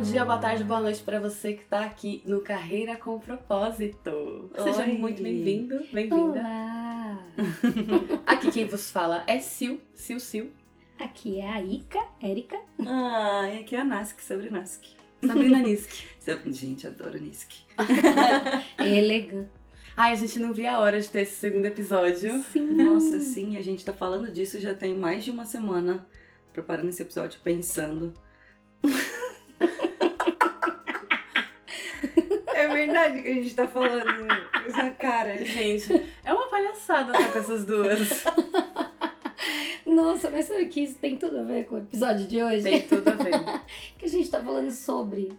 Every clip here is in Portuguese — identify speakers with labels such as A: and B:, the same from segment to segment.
A: bom dia, boa tarde, boa noite para você que está aqui no Carreira com Propósito. Seja
B: Oi.
A: muito bem-vindo, bem-vinda.
B: Olá!
A: Aqui quem vos fala é Sil, Sil, Sil.
B: Aqui é a Ica, Érica.
C: Ah, e aqui é a Nask, sobre Nask.
A: Sabrina Nisk.
C: Gente, adoro Nisk.
B: Elegante.
A: Ai, a gente não via a hora de ter esse segundo episódio.
B: Sim.
C: Nossa, sim, a gente tá falando disso já tem mais de uma semana, preparando esse episódio, pensando. é verdade que a gente tá falando essa cara.
A: Gente, é uma palhaçada estar com essas duas.
B: Nossa, mas sabe que isso tem tudo a ver com o episódio de hoje?
A: Tem tudo a ver.
B: Que a gente tá falando sobre.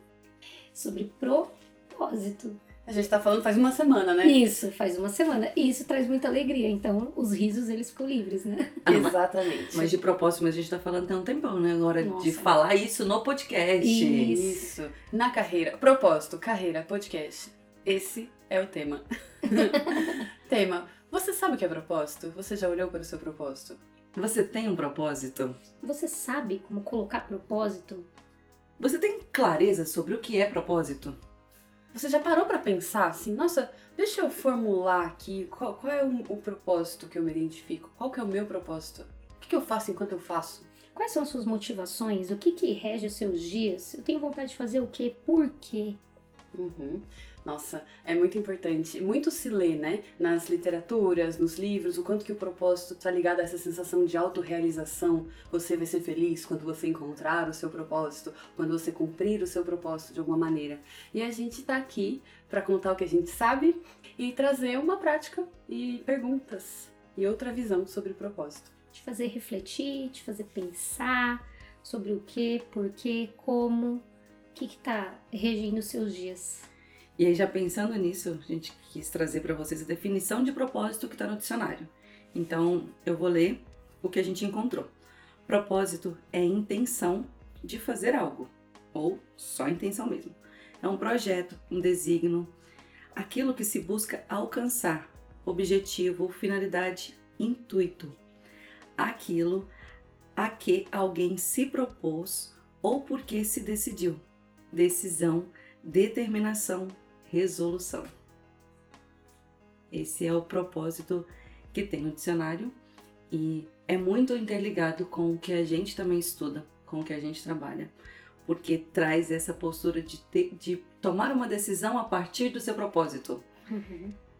B: Sobre propósito.
A: A gente tá falando faz uma semana, né?
B: Isso, faz uma semana. E isso traz muita alegria. Então, os risos, eles ficam livres, né?
A: Exatamente.
C: Mas de propósito, mas a gente tá falando tem um tempão, né? Agora de
B: Nossa.
C: falar isso no podcast.
B: Isso.
A: Isso. Na carreira. Propósito, carreira, podcast. Esse é o tema. tema. Você sabe o que é propósito? Você já olhou para o seu propósito?
C: Você tem um propósito?
B: Você sabe como colocar propósito?
C: Você tem clareza sobre o que é propósito?
A: Você já parou para pensar assim, nossa, deixa eu formular aqui qual, qual é o, o propósito que eu me identifico? Qual que é o meu propósito? O que, que eu faço enquanto eu faço?
B: Quais são as suas motivações? O que que rege os seus dias? Eu tenho vontade de fazer o quê? Por quê?
A: Uhum. Nossa, é muito importante. Muito se lê, né? Nas literaturas, nos livros, o quanto que o propósito está ligado a essa sensação de autorrealização. Você vai ser feliz quando você encontrar o seu propósito, quando você cumprir o seu propósito de alguma maneira. E a gente tá aqui para contar o que a gente sabe e trazer uma prática e perguntas e outra visão sobre o propósito.
B: Te fazer refletir, te fazer pensar sobre o quê, por quê, como, o que que tá regendo os seus dias.
C: E aí, já pensando nisso, a gente quis trazer para vocês a definição de propósito que está no dicionário. Então, eu vou ler o que a gente encontrou. Propósito é intenção de fazer algo, ou só intenção mesmo. É um projeto, um designo, aquilo que se busca alcançar, objetivo, finalidade, intuito. Aquilo a que alguém se propôs ou porque se decidiu. Decisão, determinação, resolução. Esse é o propósito que tem no dicionário e é muito interligado com o que a gente também estuda, com o que a gente trabalha, porque traz essa postura de, ter- de tomar uma decisão a partir do seu propósito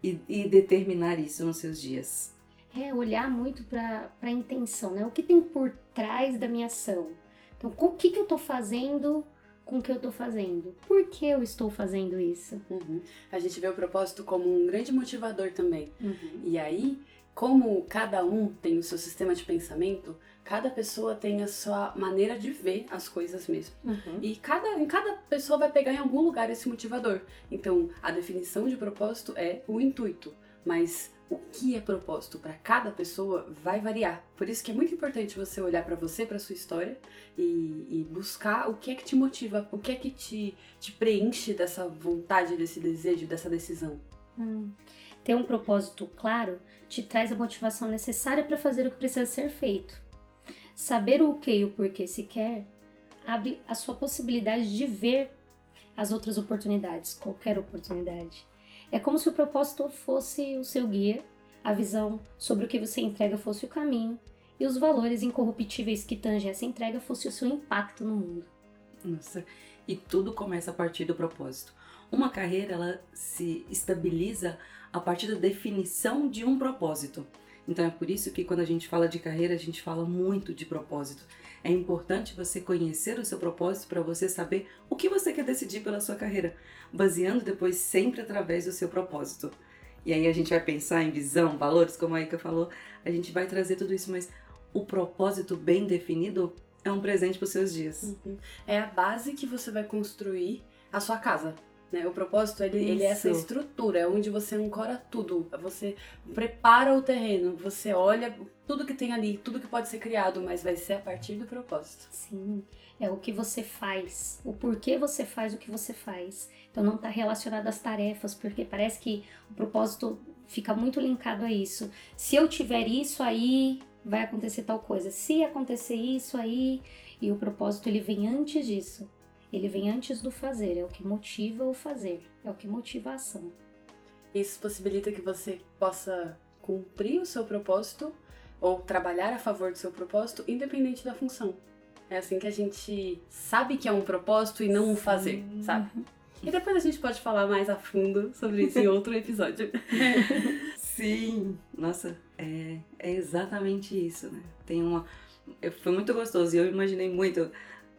C: e, e determinar isso nos seus dias.
B: É olhar muito para a intenção, né? O que tem por trás da minha ação? Então, o que, que eu tô fazendo com o que eu tô fazendo? Por que eu estou fazendo isso?
A: Uhum. A gente vê o propósito como um grande motivador também. E aí, como cada um tem o seu sistema de pensamento, cada pessoa tem a sua maneira de ver as coisas mesmo.
B: Uhum.
A: E cada, em cada pessoa vai pegar em algum lugar esse motivador. Então, a definição de propósito é o intuito, mas o que é propósito para cada pessoa vai variar. Por isso que é muito importante você olhar para você, para sua história e, e buscar o que é que te motiva, o que é que te, te preenche dessa vontade, desse desejo, dessa decisão.
B: Hum. Ter um propósito claro te traz a motivação necessária para fazer o que precisa ser feito. Saber o que e o porquê se quer abre a sua possibilidade de ver as outras oportunidades, qualquer oportunidade. É como se o propósito fosse o seu guia, a visão sobre o que você entrega fosse o caminho e os valores incorruptíveis que tangem essa entrega fosse o seu impacto no mundo.
C: Nossa, e tudo começa a partir do propósito. Uma carreira ela se estabiliza a partir da definição de um propósito. Então é por isso que quando a gente fala de carreira, a gente fala muito de propósito. É importante você conhecer o seu propósito para você saber o que você quer decidir pela sua carreira, baseando depois sempre através do seu propósito. E aí a gente vai pensar em visão, valores, como a Ika falou, a gente vai trazer tudo isso, mas o propósito bem definido é um presente para os seus dias.
A: É a base que você vai construir a sua casa. Né? O propósito, ele, ele é essa estrutura, é onde você ancora tudo. Você prepara o terreno, você olha tudo que tem ali, tudo que pode ser criado, mas vai ser a partir do propósito.
B: Sim, é o que você faz, o porquê você faz o que você faz. Então não está relacionado às tarefas, porque parece que o propósito fica muito linkado a isso. Se eu tiver isso aí, vai acontecer tal coisa. Se acontecer isso aí, e o propósito ele vem antes disso. Ele vem antes do fazer, é o que motiva o fazer, é o que motiva a ação.
A: Isso possibilita que você possa cumprir o seu propósito ou trabalhar a favor do seu propósito, independente da função. É assim que a gente sabe que é um propósito e não um fazer, sabe? E depois a gente pode falar mais a fundo sobre isso em outro episódio.
C: Sim, nossa, é, é exatamente isso, né? Tem uma. Foi muito gostoso e eu imaginei muito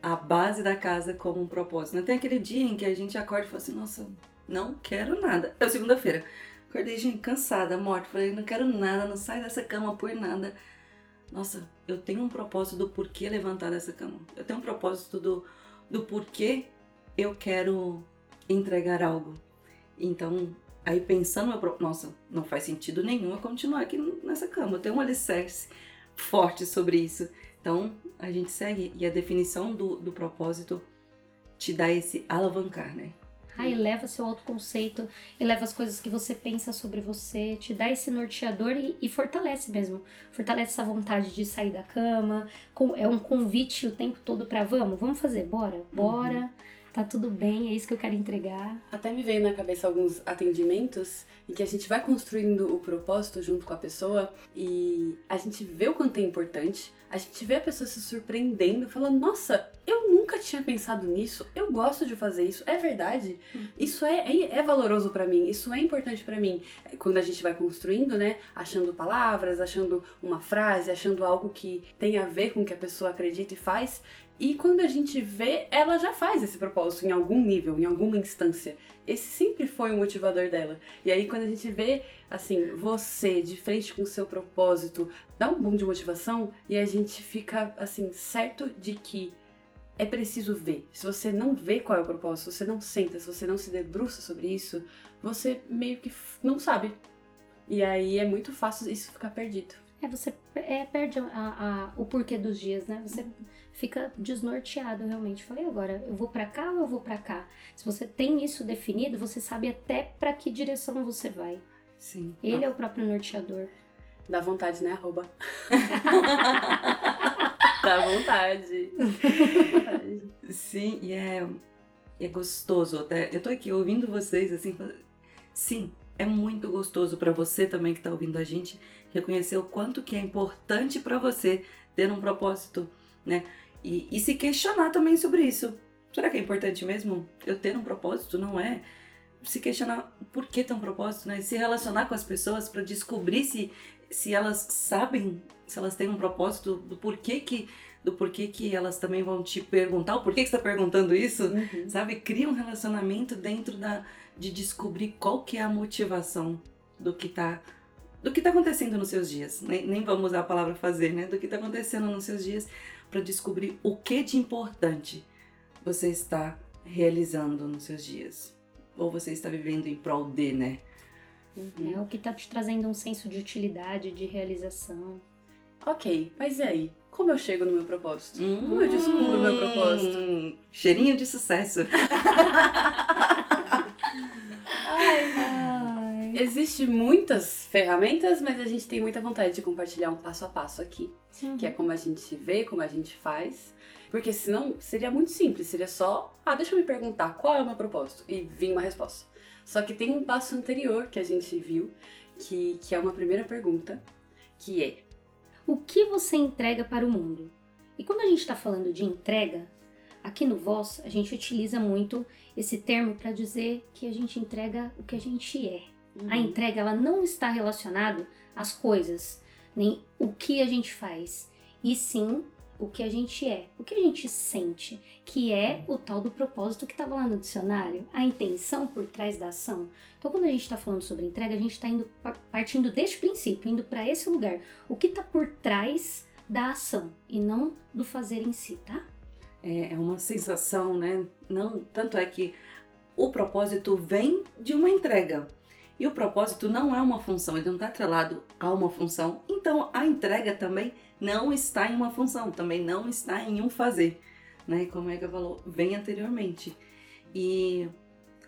C: a base da casa como um propósito. Né? Tem aquele dia em que a gente acorda e fala assim, nossa, não quero nada. É segunda-feira. Acordei, gente, cansada, morta. Falei, não quero nada, não saio dessa cama por nada. Nossa, eu tenho um propósito do porquê levantar dessa cama. Eu tenho um propósito do, do porquê eu quero entregar algo. Então, aí pensando, meu, nossa, não faz sentido nenhum eu continuar aqui nessa cama. Eu tenho um alicerce forte sobre isso. Então, a gente segue e a definição do, do propósito te dá esse alavancar, né?
B: Ah, eleva seu autoconceito, eleva as coisas que você pensa sobre você, te dá esse norteador e, e, fortalece mesmo. Fortalece essa vontade de sair da cama. Com, é um convite o tempo todo para vamos, vamos fazer, bora, bora. Uhum tá tudo bem, é isso que eu quero entregar.
A: Até me veio na cabeça alguns atendimentos em que a gente vai construindo o propósito junto com a pessoa e a gente vê o quanto é importante, a gente vê a pessoa se surpreendendo, falando: Nossa, eu nunca tinha pensado nisso, eu gosto de fazer isso, é verdade, uhum. isso é, é, é valoroso para mim, isso é importante para mim. Quando a gente vai construindo, né, achando palavras, achando uma frase, achando algo que tem a ver com o que a pessoa acredita e faz, e quando a gente vê, ela já faz esse propósito em algum nível, em alguma instância. Esse sempre foi o motivador dela. E aí, quando a gente vê, assim, você de frente com o seu propósito, dá um boom de motivação e a gente fica, assim, certo de que é preciso ver. Se você não vê qual é o propósito, se você não senta, se você não se debruça sobre isso, você meio que não sabe. E aí é muito fácil isso ficar perdido.
B: É, você é, perde a, a, o porquê dos dias, né? Você fica desnorteado realmente. Falei agora, eu vou para cá ou eu vou para cá? Se você tem isso definido, você sabe até para que direção você vai.
C: Sim.
B: Ele ah. é o próprio norteador.
A: Dá vontade, né? Arroba. Dá vontade.
C: Sim, e é, é gostoso. Até, eu tô aqui ouvindo vocês assim. Sim, é muito gostoso para você também que tá ouvindo a gente reconhecer o quanto que é importante para você ter um propósito, né? E, e se questionar também sobre isso. Será que é importante mesmo eu ter um propósito? Não é? Se questionar por que ter um propósito, né? Se relacionar com as pessoas para descobrir se, se elas sabem, se elas têm um propósito, do porquê que do porquê que elas também vão te perguntar o porquê que você está perguntando isso, uhum. sabe? Cria um relacionamento dentro da de descobrir qual que é a motivação do que está do que está acontecendo nos seus dias. Nem, nem vamos usar a palavra fazer, né? Do que está acontecendo nos seus dias para descobrir o que de importante você está realizando nos seus dias. Ou você está vivendo em prol de, né?
B: Uhum. É o que está te trazendo um senso de utilidade, de realização.
A: Ok, mas e aí? Como eu chego no meu propósito? Hum, Como eu descubro o meu propósito?
C: Cheirinho de sucesso.
A: ai, ai. Existem muitas ferramentas, mas a gente tem muita vontade de compartilhar um passo a passo aqui uhum. que é como a gente vê, como a gente faz. Porque senão seria muito simples, seria só, ah, deixa eu me perguntar qual é o meu propósito e vir uma resposta. Só que tem um passo anterior que a gente viu, que, que é uma primeira pergunta, que é:
B: O que você entrega para o mundo? E quando a gente está falando de entrega, aqui no Voz a gente utiliza muito esse termo para dizer que a gente entrega o que a gente é. Uhum. A entrega ela não está relacionada às coisas, nem o que a gente faz, e sim o que a gente é, o que a gente sente, que é o tal do propósito que estava lá no dicionário, a intenção por trás da ação. Então, quando a gente está falando sobre entrega, a gente está indo partindo deste princípio, indo para esse lugar, o que está por trás da ação e não do fazer em si, tá?
C: É, é uma sensação, né? Não, tanto é que o propósito vem de uma entrega. E o propósito não é uma função, ele não está atrelado a uma função. Então a entrega também não está em uma função, também não está em um fazer. Né? Como é que falou bem anteriormente. E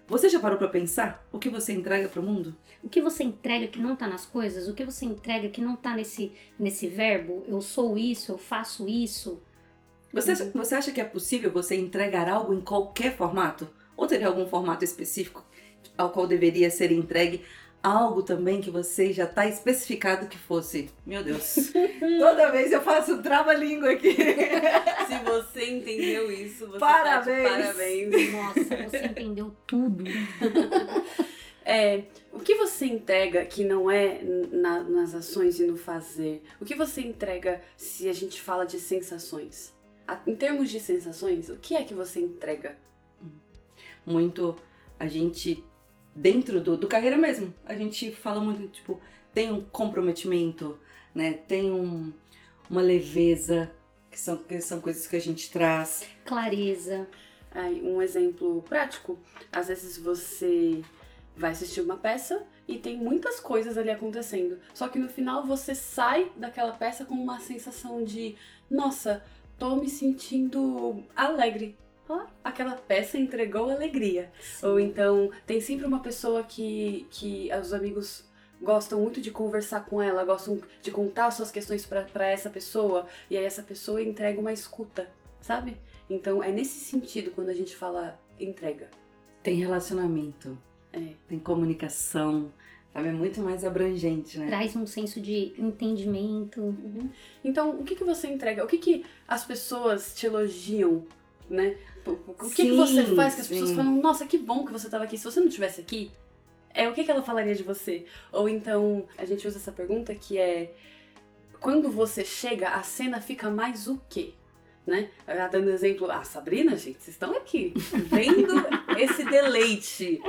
C: você já parou para pensar o que você entrega para o mundo?
B: O que você entrega que não está nas coisas? O que você entrega que não está nesse, nesse verbo? Eu sou isso, eu faço isso?
C: Você, acha, você acha que é possível você entregar algo em qualquer formato? Ou teria algum formato específico ao qual deveria ser entregue algo também que você já está especificado que fosse? Meu Deus. Toda vez eu faço trava-língua aqui.
A: Se você entendeu isso, você
C: Parabéns.
A: tá de parabéns.
B: Nossa, você entendeu tudo.
A: É, o que você entrega que não é na- nas ações e no fazer? O que você entrega se a gente fala de sensações? A- Em termos de sensações, o que é que você entrega?
C: Muito a gente dentro do, do carreira mesmo a gente fala muito tipo tem um comprometimento né tem um, uma leveza que são que são coisas que a gente traz
B: Clareza.
A: Aí, um exemplo prático, às vezes você vai assistir uma peça e tem muitas coisas ali acontecendo. Só que no final você sai daquela peça com uma sensação de, nossa, tô me sentindo alegre. Ó, aquela peça entregou alegria. Ou então, tem sempre uma pessoa que, que os amigos gostam muito de conversar com ela, gostam de contar suas questões pra essa pessoa, e aí essa pessoa entrega uma escuta, sabe? Então é nesse sentido quando a gente fala entrega.
C: tem relacionamento
A: É.
C: tem comunicação sabe é muito mais abrangente né
B: Traz um senso de entendimento.
A: Então, o que, que você entrega? O que, que as pessoas te elogiam, né? O que, que
C: Sim,
A: você faz que as pessoas
C: sim.
A: falam, nossa, que bom que você estava aqui. Se você não estivesse aqui, é o que, que ela falaria de você? Ou então, a gente usa essa pergunta que é quando você chega, a cena fica mais o quê? Né? Ah, Dando exemplo, a Sabrina, gente, vocês estão aqui vendo esse deleite.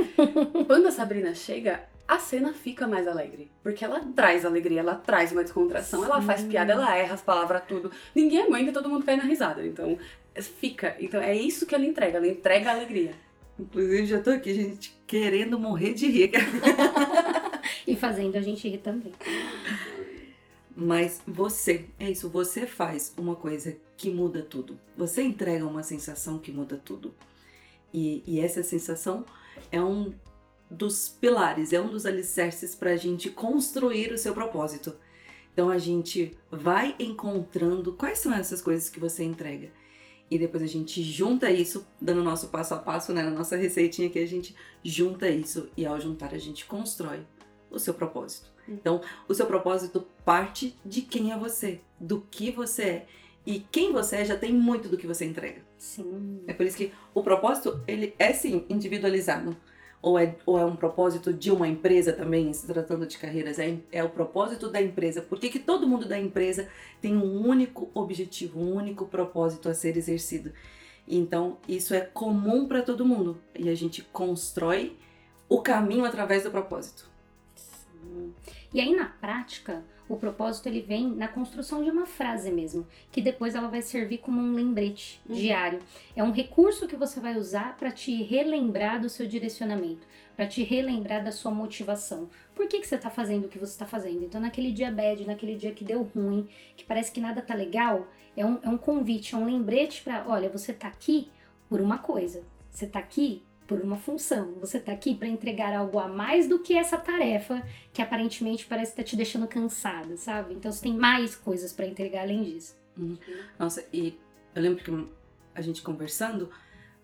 A: Quando a Sabrina chega, a cena fica mais alegre. Porque ela traz alegria, ela traz uma descontração, ela faz
B: Sim.
A: piada, ela erra as palavras, tudo. Ninguém aguenta, todo mundo cai na risada. Então, fica. Então, é isso que ela entrega, ela entrega a alegria.
C: inclusive já tô aqui gente querendo morrer de rir
B: E fazendo a gente rir também.
C: Mas você, é isso, você faz uma coisa que muda tudo. Você entrega uma sensação que muda tudo. E, e essa sensação é um dos pilares, é um dos alicerces para a gente construir o seu propósito. Então a gente vai encontrando quais são essas coisas que você entrega. E depois a gente junta isso, dando o nosso passo a passo, né, na nossa receitinha que a gente junta isso. E ao juntar a gente constrói o seu propósito. Então, o seu propósito parte de quem é você, do que você é. E quem você é já tem muito do que você entrega.
B: Sim.
C: É por isso que o propósito, ele é sim individualizado. Ou é, ou é um propósito de uma empresa também, se tratando de carreiras, é, é o propósito da empresa. Por que, que todo mundo da empresa tem um único objetivo, um único propósito a ser exercido? Então, isso é comum para todo mundo. E a gente constrói o caminho através do propósito.
B: Sim. E aí na prática, o propósito ele vem na construção de uma frase mesmo, que depois ela vai servir como um lembrete
A: Uhum.
B: diário. É um recurso que você vai usar para te relembrar do seu direcionamento, para te relembrar da sua motivação. Por que, que você está fazendo o que você está fazendo? Então, naquele dia bad, naquele dia que deu ruim, que parece que nada tá legal, é um, é um convite, é um lembrete para, olha, você tá aqui por uma coisa. Você tá aqui por uma função. Você tá aqui para entregar algo a mais do que essa tarefa que aparentemente parece estar te deixando cansada, sabe? Então você tem mais coisas para entregar além disso.
C: Nossa, e eu lembro que a gente conversando,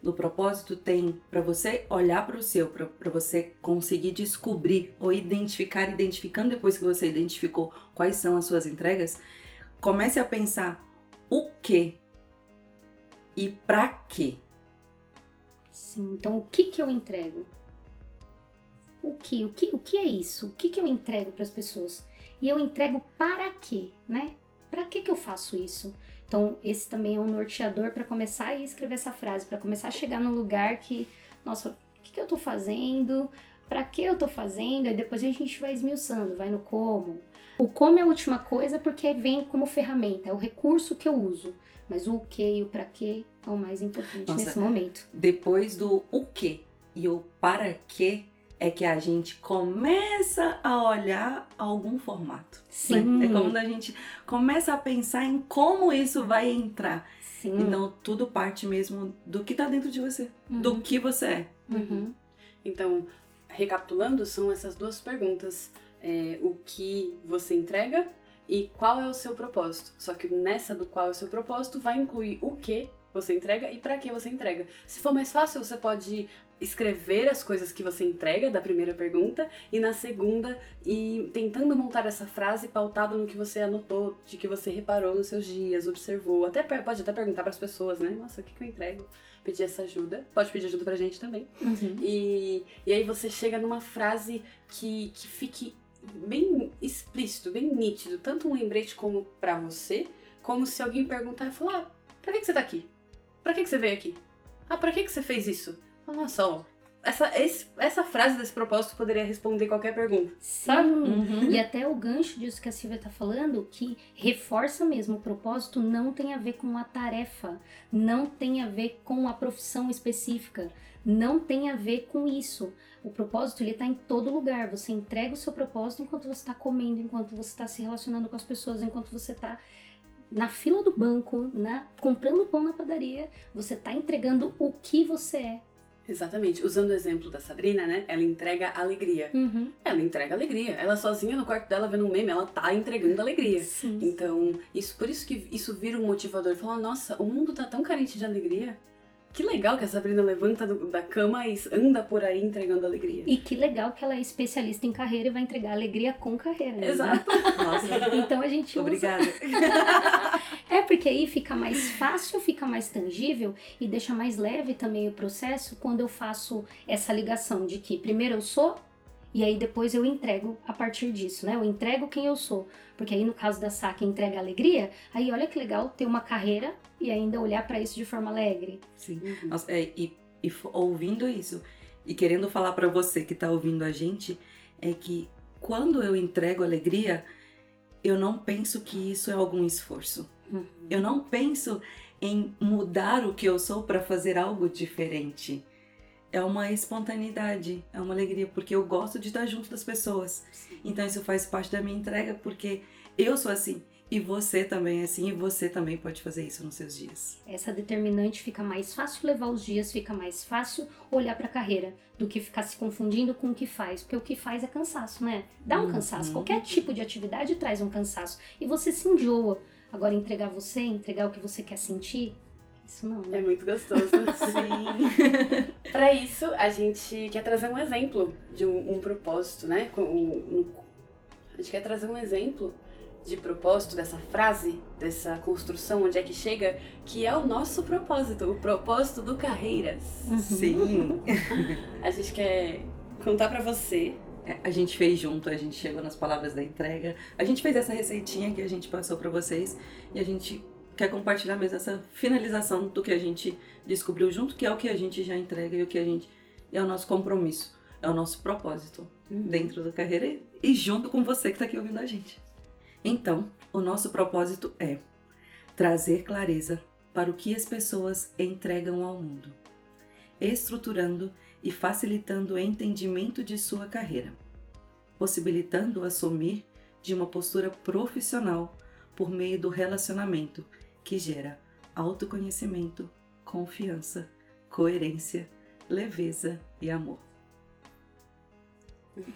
C: no propósito tem para você olhar para o seu, para você conseguir descobrir ou identificar, identificando depois que você identificou quais são as suas entregas, comece a pensar o que e para quê.
B: Sim, então o que que eu entrego? O que? O que, o que é isso? O que que eu entrego para as pessoas? E eu entrego para quê, né? Para que que eu faço isso? Então, esse também é um norteador para começar a escrever essa frase, para começar a chegar no lugar que, nossa, o que, que eu tô fazendo? Para que eu tô fazendo? E depois a gente vai esmiuçando, vai no como. O como é a última coisa porque vem como ferramenta, é o recurso que eu uso. Mas o que e o para que é o mais importante
C: Nossa,
B: nesse momento.
C: Depois do o que e o para quê é que a gente começa a olhar algum formato.
B: Sim.
C: né? É quando a gente começa a pensar em como isso vai entrar.
B: Sim.
C: Então tudo parte mesmo do que tá dentro de você, do que você é.
B: Uhum.
A: Então, recapitulando, são essas duas perguntas: É, o que você entrega e qual é o seu propósito. Só que nessa do qual é o seu propósito vai incluir o que você entrega e para que você entrega. Se for mais fácil, você pode escrever as coisas que você entrega da primeira pergunta e na segunda e tentando montar essa frase pautada no que você anotou, de que você reparou nos seus dias, observou. Até pode até perguntar para as pessoas, né? Nossa, o que, que eu entrego? Pedir essa ajuda. Pode pedir ajuda pra gente também.
B: Uhum.
A: E, e aí você chega numa frase que, que fique bem explícito, bem nítido, tanto um lembrete como para você, como se alguém perguntar e falar: ah, pra que, que você tá aqui? Pra que, que você veio aqui? Ah, pra que, que você fez isso? Nossa, ó, essa, esse, essa frase desse propósito poderia responder qualquer pergunta.
B: Sabe?
C: Uhum.
B: E até o gancho disso que a Silvia tá falando, que reforça mesmo, o propósito não tem a ver com a tarefa, não tem a ver com a profissão específica, não tem a ver com isso. O propósito ele tá em todo lugar. Você entrega o seu propósito enquanto você está comendo, enquanto você está se relacionando com as pessoas, enquanto você está na fila do banco, na, comprando pão na padaria, você tá entregando o que você é.
A: Exatamente. Usando o exemplo da Sabrina, né? Ela entrega alegria.
B: Uhum.
A: Ela entrega alegria. Ela sozinha no quarto dela vendo um meme, ela tá entregando alegria.
B: Sim.
A: Então, isso por isso que isso vira um motivador. Falar, nossa, o mundo tá tão carente de alegria. Que legal que a Sabrina levanta do- da cama e anda por aí entregando alegria.
B: E que legal que ela é especialista em carreira e vai entregar alegria com carreira. né?
A: Exato.
C: Nossa,
B: Então a gente usa
C: obrigada.
B: É porque aí fica mais fácil, fica mais tangível e deixa mais leve também o processo quando eu faço essa ligação de que primeiro eu sou e aí depois eu entrego a partir disso, né? Eu entrego quem eu sou. Porque aí no caso da saca entrega alegria, aí olha que legal ter uma carreira e ainda olhar pra isso de forma alegre.
C: Sim.
A: Uhum.
C: Nossa, é, e, e ouvindo isso e querendo falar pra você que tá ouvindo a gente, é que quando eu entrego alegria, eu não penso que isso é algum esforço.
B: Uhum.
C: Eu não penso em mudar o que eu sou para fazer algo diferente. É uma espontaneidade, é uma alegria, porque eu gosto de estar junto das pessoas. Então isso faz parte da minha entrega, porque eu sou assim, e você também é assim, e você também pode fazer isso nos seus dias.
B: Essa determinante fica mais fácil levar os dias, fica mais fácil olhar pra carreira do que ficar se confundindo com o que faz, porque o que faz é cansaço, né? Dá um
C: Uhum.
B: cansaço. Qualquer tipo de atividade traz um cansaço e você se enjoa. Agora entregar você, entregar o que você quer sentir, isso não,
A: É
B: né?
A: muito gostoso.
C: Sim.
A: Para isso, a gente quer trazer um exemplo de um, um propósito, né? Um- um- a gente quer trazer um exemplo de propósito dessa frase, dessa construção, onde é que chega, que é o nosso propósito, o propósito do Carreiras.
C: Sim.
A: A gente quer contar para você.
C: É, A gente fez junto, a gente chegou nas palavras da entrega. A gente fez essa receitinha que a gente passou pra vocês e a gente quer compartilhar mesmo essa finalização do que a gente descobriu junto, que é o que a gente já entrega e o que a gente é o nosso compromisso, é o nosso propósito dentro da carreira e- junto com você que tá aqui ouvindo a gente. Então, o nosso propósito é trazer clareza para o que as pessoas entregam ao mundo, estruturando e facilitando o entendimento de sua carreira, possibilitando assumir de uma postura profissional por meio do relacionamento que gera autoconhecimento, confiança, coerência, leveza e amor.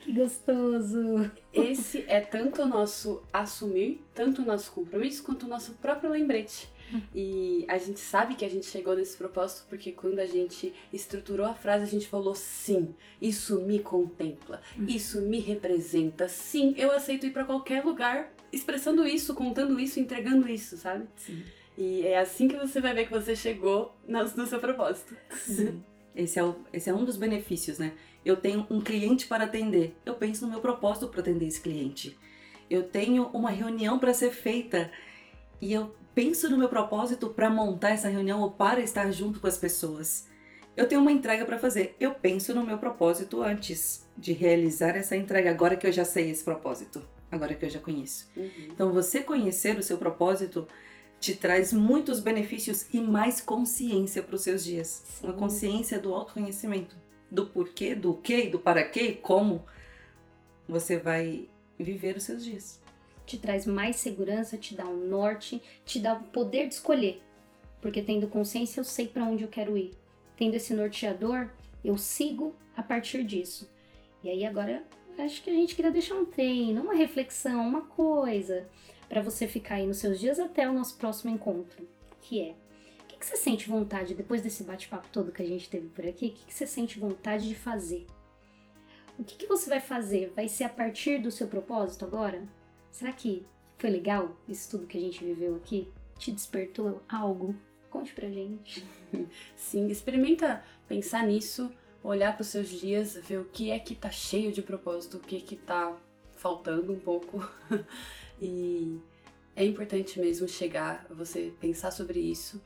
B: que gostoso!
A: Esse é tanto o nosso assumir, tanto o nosso compromisso, quanto o nosso próprio lembrete. E a gente sabe que a gente chegou nesse propósito porque quando a gente estruturou a frase, a gente falou sim, isso me contempla, isso me representa, sim, eu aceito ir pra qualquer lugar expressando isso, contando isso, entregando isso, sabe?
C: Sim.
A: E é assim que você vai ver que você chegou no, no seu propósito.
C: Sim. Esse é, o- esse é um dos benefícios, né? Eu tenho um cliente para atender. Eu penso no meu propósito para atender esse cliente. Eu tenho uma reunião para ser feita e eu penso no meu propósito para montar essa reunião ou para estar junto com as pessoas. Eu tenho uma entrega para fazer. Eu penso no meu propósito antes de realizar essa entrega, agora que eu já sei esse propósito, agora que eu já conheço. Então, você conhecer o seu propósito te traz muitos benefícios e mais consciência para os seus dias. Uma
B: Sim.
C: consciência do autoconhecimento, do porquê, do que, do para quê e como você vai viver os seus dias.
B: Te traz mais segurança, te dá um norte, te dá o poder de escolher. Porque tendo consciência, eu sei para onde eu quero ir. Tendo esse norteador, eu sigo a partir disso. E aí agora acho que a gente queria deixar um treino, uma reflexão, uma coisa para você ficar aí nos seus dias até o nosso próximo encontro, que é o que, que você sente vontade depois desse bate-papo todo que a gente teve por aqui? O que, que você sente vontade de fazer? O que, que você vai fazer? Vai ser a partir do seu propósito agora? Será que foi legal isso tudo que a gente viveu aqui? Te despertou algo? Conte pra gente.
A: Sim, experimenta pensar nisso, olhar para os seus dias, ver o que é que tá cheio de propósito, o que é que tá faltando um pouco. e é importante mesmo chegar, você pensar sobre isso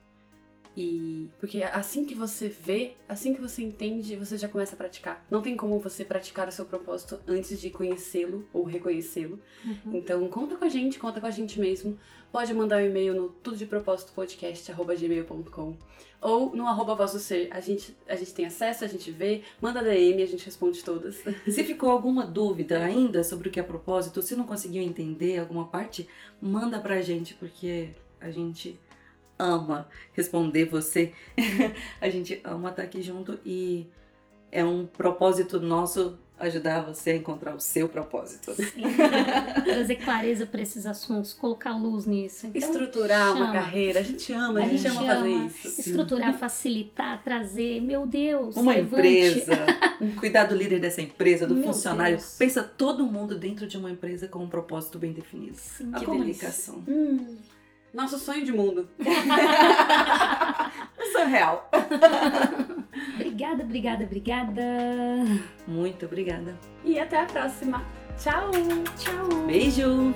A: e porque assim que você vê, assim que você entende, você já começa a praticar. Não tem como você praticar o seu propósito antes de conhecê-lo ou reconhecê-lo. Uhum. Então conta com a gente, conta com a gente mesmo. Pode mandar um e-mail no tudo de propósito podcast@gmail.com ou no arroba voz do ser. A gente, a gente tem acesso, a gente vê, manda DM, a gente responde todas.
C: Se ficou alguma dúvida ainda sobre o que é propósito, se não conseguiu entender alguma parte, manda pra gente, porque a gente ama responder você. a gente ama estar aqui junto e é um propósito nosso ajudar você a encontrar o seu propósito.
B: Sim. Trazer clareza para esses assuntos, colocar luz nisso.
A: Então, Estruturar uma carreira, a gente ama, a, a gente, ama, fazer isso.
B: Estruturar, facilitar, trazer, meu Deus.
C: Uma levante. empresa, cuidar do líder dessa empresa, do meu funcionário. Deus. Pensa todo mundo dentro de uma empresa com um propósito bem definido.
B: Sim,
C: a comunicação.
A: Hum. Nosso sonho de mundo. sonho real.
B: obrigada, obrigada, obrigada.
C: Muito obrigada.
A: E até a próxima. Tchau.
B: Tchau.
C: Beijo.